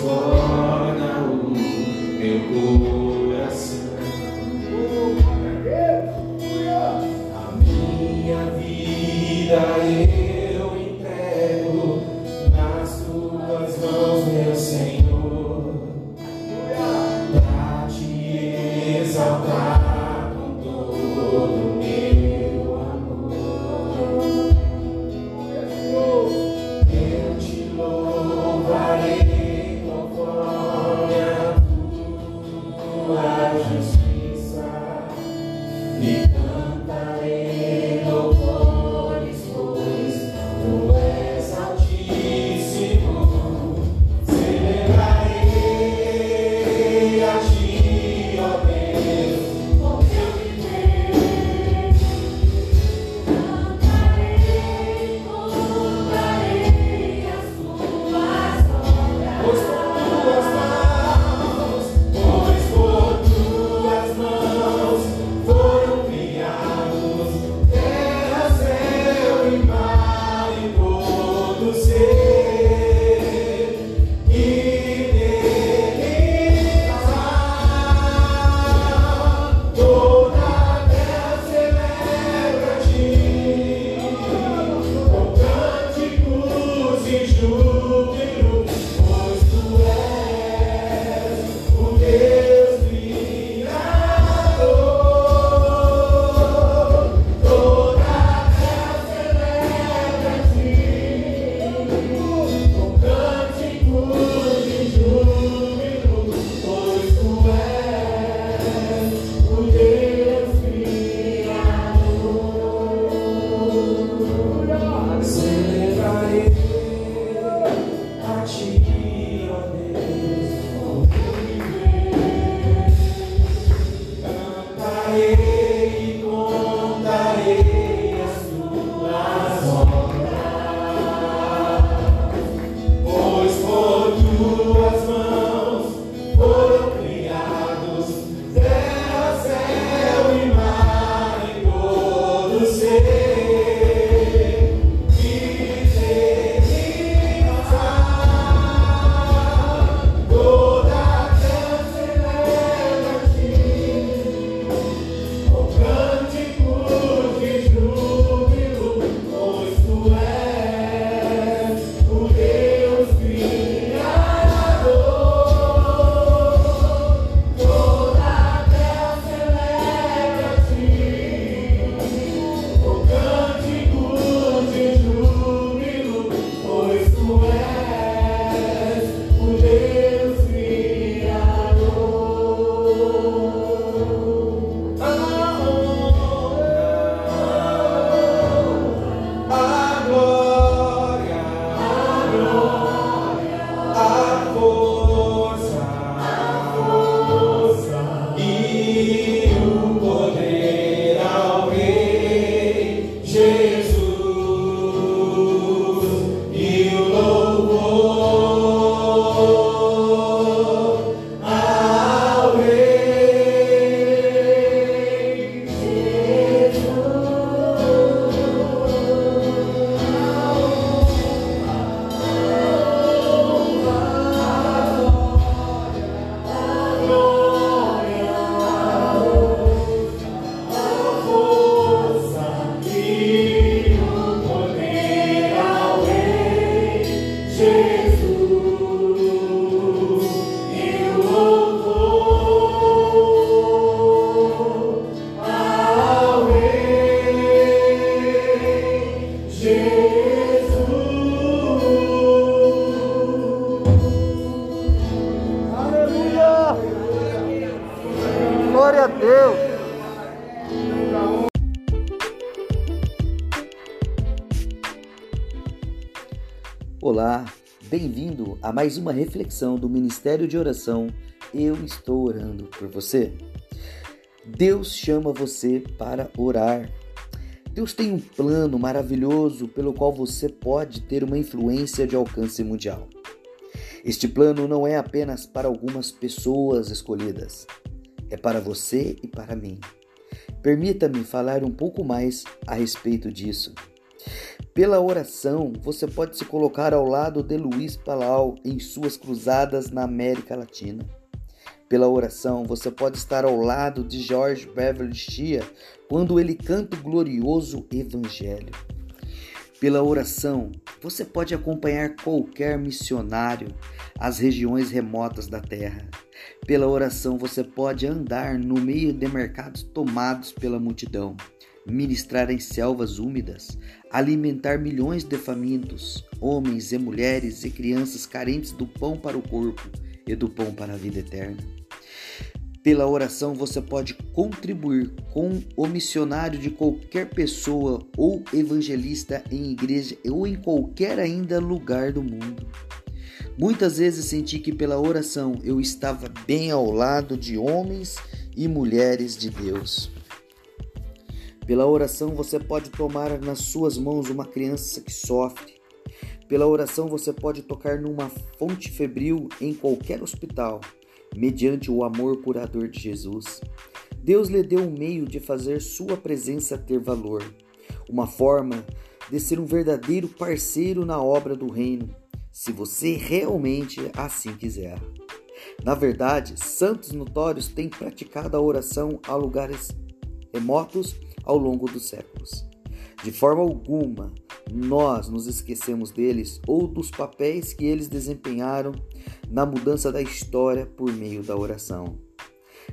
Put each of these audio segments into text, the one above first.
for a mais uma reflexão do Ministério de Oração. Eu estou orando por você. Deus chama você para orar. Deus tem um plano maravilhoso pelo qual você pode ter uma influência de alcance mundial. Este plano não é apenas para algumas pessoas escolhidas, é para você e para mim. Permita-me falar um pouco mais a respeito disso. Pela oração, você pode se colocar ao lado de Luiz Palau em suas cruzadas na América Latina. Pela oração, você pode estar ao lado de George Beverly Shea quando ele canta o glorioso Evangelho. Pela oração, você pode acompanhar qualquer missionário às regiões remotas da terra. Pela oração, você pode andar no meio de mercados tomados pela multidão, ministrar em selvas úmidas, alimentar milhões de famintos, homens e mulheres e crianças carentes do pão para o corpo e do pão para a vida eterna. Pela oração você pode contribuir com o missionário de qualquer pessoa ou evangelista em igreja ou em qualquer ainda lugar do mundo. Muitas vezes senti que pela oração eu estava bem ao lado de homens e mulheres de Deus. Pela oração você pode tomar nas suas mãos uma criança que sofre. Pela oração você pode tocar numa fonte febril em qualquer hospital mediante o amor curador de Jesus. Deus lhe deu um meio de fazer sua presença ter valor, uma forma de ser um verdadeiro parceiro na obra do reino, se você realmente assim quiser. Na verdade, santos notórios têm praticado a oração a lugares remotos ao longo dos séculos. De forma alguma, nós nos esquecemos deles ou dos papéis que eles desempenharam na mudança da história por meio da oração.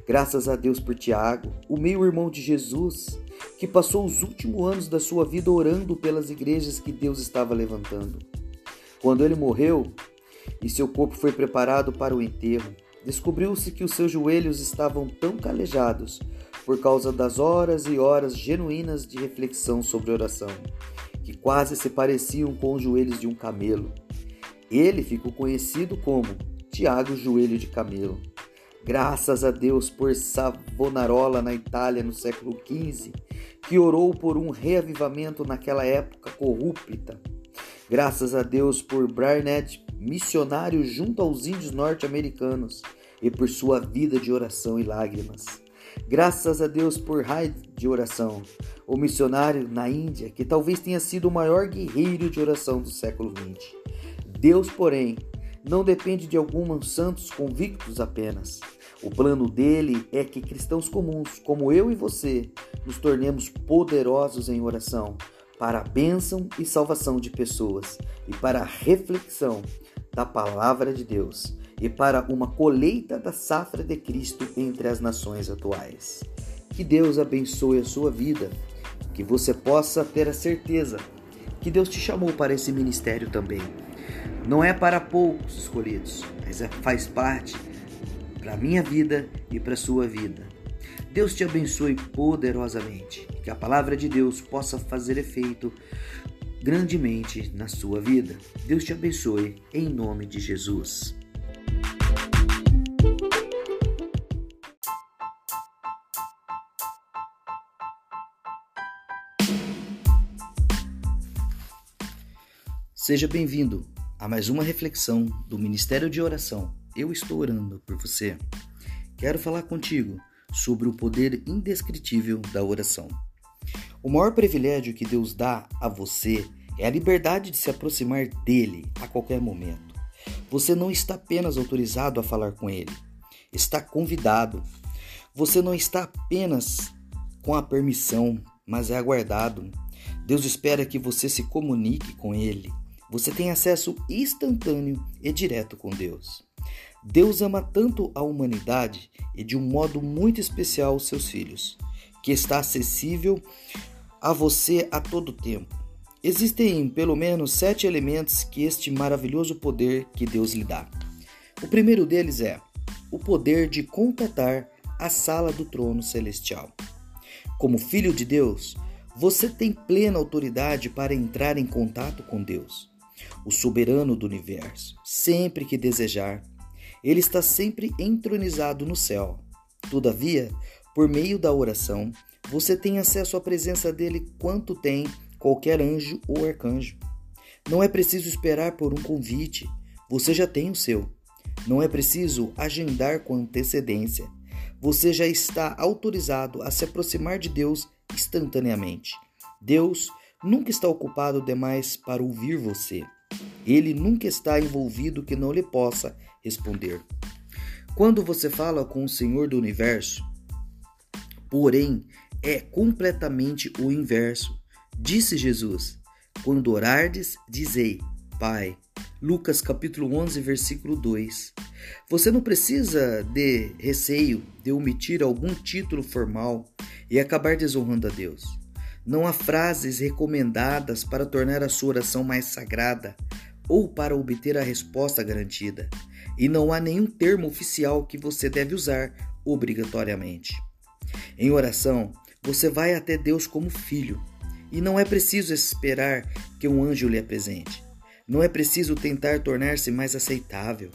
Graças a Deus por Tiago, o meio-irmão de Jesus, que passou os últimos anos da sua vida orando pelas igrejas que Deus estava levantando. Quando ele morreu e seu corpo foi preparado para o enterro, descobriu-se que os seus joelhos estavam tão calejados por causa das horas e horas genuínas de reflexão sobre oração, que quase se pareciam com os joelhos de um camelo. Ele ficou conhecido como Tiago Joelho de Camelo. Graças a Deus por Savonarola na Itália no século XV, que orou por um reavivamento naquela época corrupta. Graças a Deus por Barnett, missionário junto aos índios norte-americanos, e por sua vida de oração e lágrimas. Graças a Deus por Hyde de oração, o missionário na Índia que talvez tenha sido o maior guerreiro de oração do século XX. Deus, porém, não depende de alguns santos convictos apenas. O plano dele é que cristãos comuns, como eu e você, nos tornemos poderosos em oração para a bênção e salvação de pessoas e para a reflexão da palavra de Deus e para uma colheita da safra de Cristo entre as nações atuais. Que Deus abençoe a sua vida, que você possa ter a certeza que Deus te chamou para esse ministério também. Não é para poucos escolhidos, mas é, faz parte para a minha vida e para a sua vida. Deus te abençoe poderosamente, que a palavra de Deus possa fazer efeito grandemente na sua vida. Deus te abençoe em nome de Jesus. Seja bem-vindo a mais uma reflexão do Ministério de Oração. Eu estou orando por você. Quero falar contigo sobre o poder indescritível da oração. O maior privilégio que Deus dá a você é a liberdade de se aproximar dele a qualquer momento. Você não está apenas autorizado a falar com ele, está convidado. Você não está apenas com a permissão, mas é aguardado. Deus espera que você se comunique com ele você tem acesso instantâneo e direto com Deus. Deus ama tanto a humanidade e de um modo muito especial os seus filhos, que está acessível a você a todo tempo. Existem pelo menos sete elementos que este maravilhoso poder que Deus lhe dá. O primeiro deles é o poder de contatar a sala do trono celestial. Como filho de Deus, você tem plena autoridade para entrar em contato com Deus o soberano do universo, sempre que desejar. Ele está sempre entronizado no céu. Todavia, por meio da oração, você tem acesso à presença dele quanto tem qualquer anjo ou arcanjo. Não é preciso esperar por um convite, você já tem o seu. Não é preciso agendar com antecedência. Você já está autorizado a se aproximar de Deus instantaneamente. Deus nunca está ocupado demais para ouvir você. Ele nunca está envolvido que não lhe possa responder. Quando você fala com o Senhor do universo, porém, é completamente o inverso. Disse Jesus: Quando orardes, dizei: Pai. Lucas capítulo 11, versículo 2. Você não precisa de receio de omitir algum título formal e acabar desonrando a Deus. Não há frases recomendadas para tornar a sua oração mais sagrada ou para obter a resposta garantida. E não há nenhum termo oficial que você deve usar obrigatoriamente. Em oração, você vai até Deus como filho, e não é preciso esperar que um anjo lhe apresente. Não é preciso tentar tornar-se mais aceitável.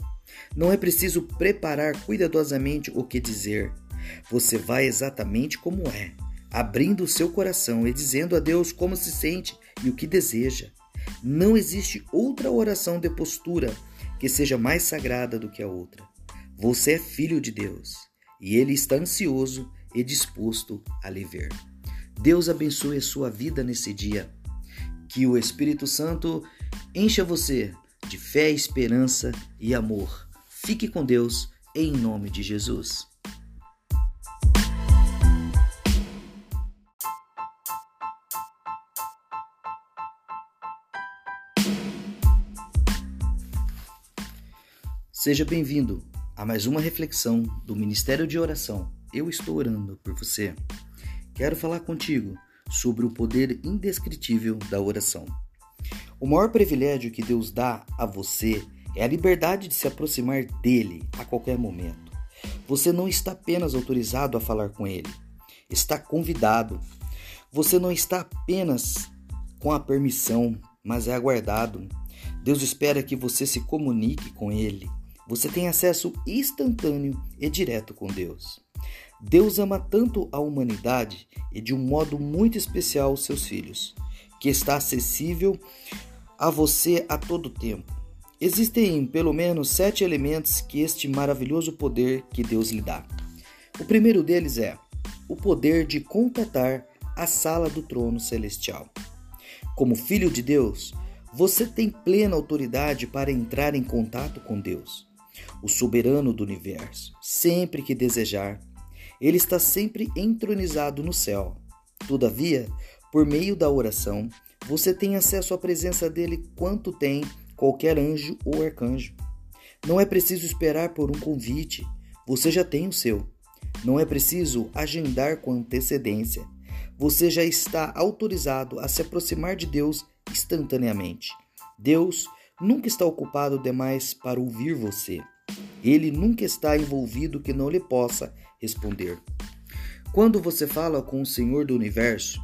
Não é preciso preparar cuidadosamente o que dizer. Você vai exatamente como é, abrindo o seu coração e dizendo a Deus como se sente e o que deseja. Não existe outra oração de postura que seja mais sagrada do que a outra. Você é filho de Deus e Ele está ansioso e disposto a lhe ver. Deus abençoe a sua vida nesse dia. Que o Espírito Santo encha você de fé, esperança e amor. Fique com Deus em nome de Jesus. Seja bem-vindo a mais uma reflexão do Ministério de Oração. Eu estou orando por você. Quero falar contigo sobre o poder indescritível da oração. O maior privilégio que Deus dá a você é a liberdade de se aproximar dele a qualquer momento. Você não está apenas autorizado a falar com ele, está convidado. Você não está apenas com a permissão, mas é aguardado. Deus espera que você se comunique com ele. Você tem acesso instantâneo e direto com Deus. Deus ama tanto a humanidade e de um modo muito especial os seus filhos, que está acessível a você a todo tempo. Existem pelo menos sete elementos que este maravilhoso poder que Deus lhe dá. O primeiro deles é o poder de contatar a sala do trono celestial. Como filho de Deus, você tem plena autoridade para entrar em contato com Deus, o soberano do universo, sempre que desejar ele está sempre entronizado no céu. Todavia, por meio da oração, você tem acesso à presença dele quanto tem qualquer anjo ou arcanjo. Não é preciso esperar por um convite, você já tem o seu. Não é preciso agendar com antecedência. Você já está autorizado a se aproximar de Deus instantaneamente. Deus nunca está ocupado demais para ouvir você. Ele nunca está envolvido que não lhe possa responder. Quando você fala com o Senhor do universo,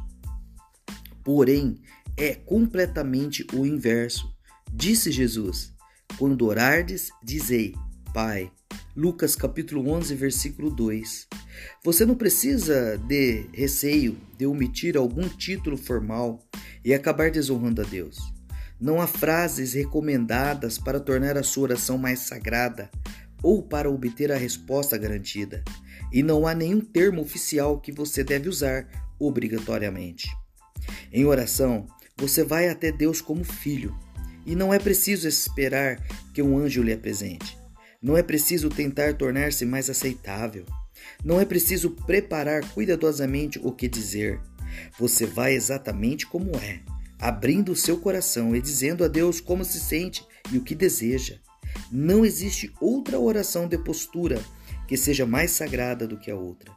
porém, é completamente o inverso. Disse Jesus: Quando orardes, dizei: Pai. Lucas capítulo 11, versículo 2. Você não precisa de receio de omitir algum título formal e acabar desonrando a Deus. Não há frases recomendadas para tornar a sua oração mais sagrada ou para obter a resposta garantida, e não há nenhum termo oficial que você deve usar obrigatoriamente. Em oração, você vai até Deus como filho, e não é preciso esperar que um anjo lhe apresente. Não é preciso tentar tornar-se mais aceitável. Não é preciso preparar cuidadosamente o que dizer. Você vai exatamente como é, abrindo o seu coração e dizendo a Deus como se sente e o que deseja. Não existe outra oração de postura que seja mais sagrada do que a outra.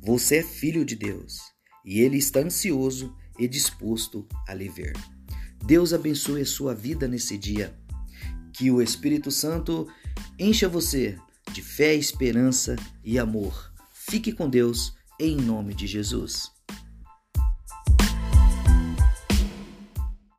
Você é filho de Deus e Ele está ansioso e disposto a lhe ver. Deus abençoe a sua vida nesse dia. Que o Espírito Santo encha você de fé, esperança e amor. Fique com Deus em nome de Jesus.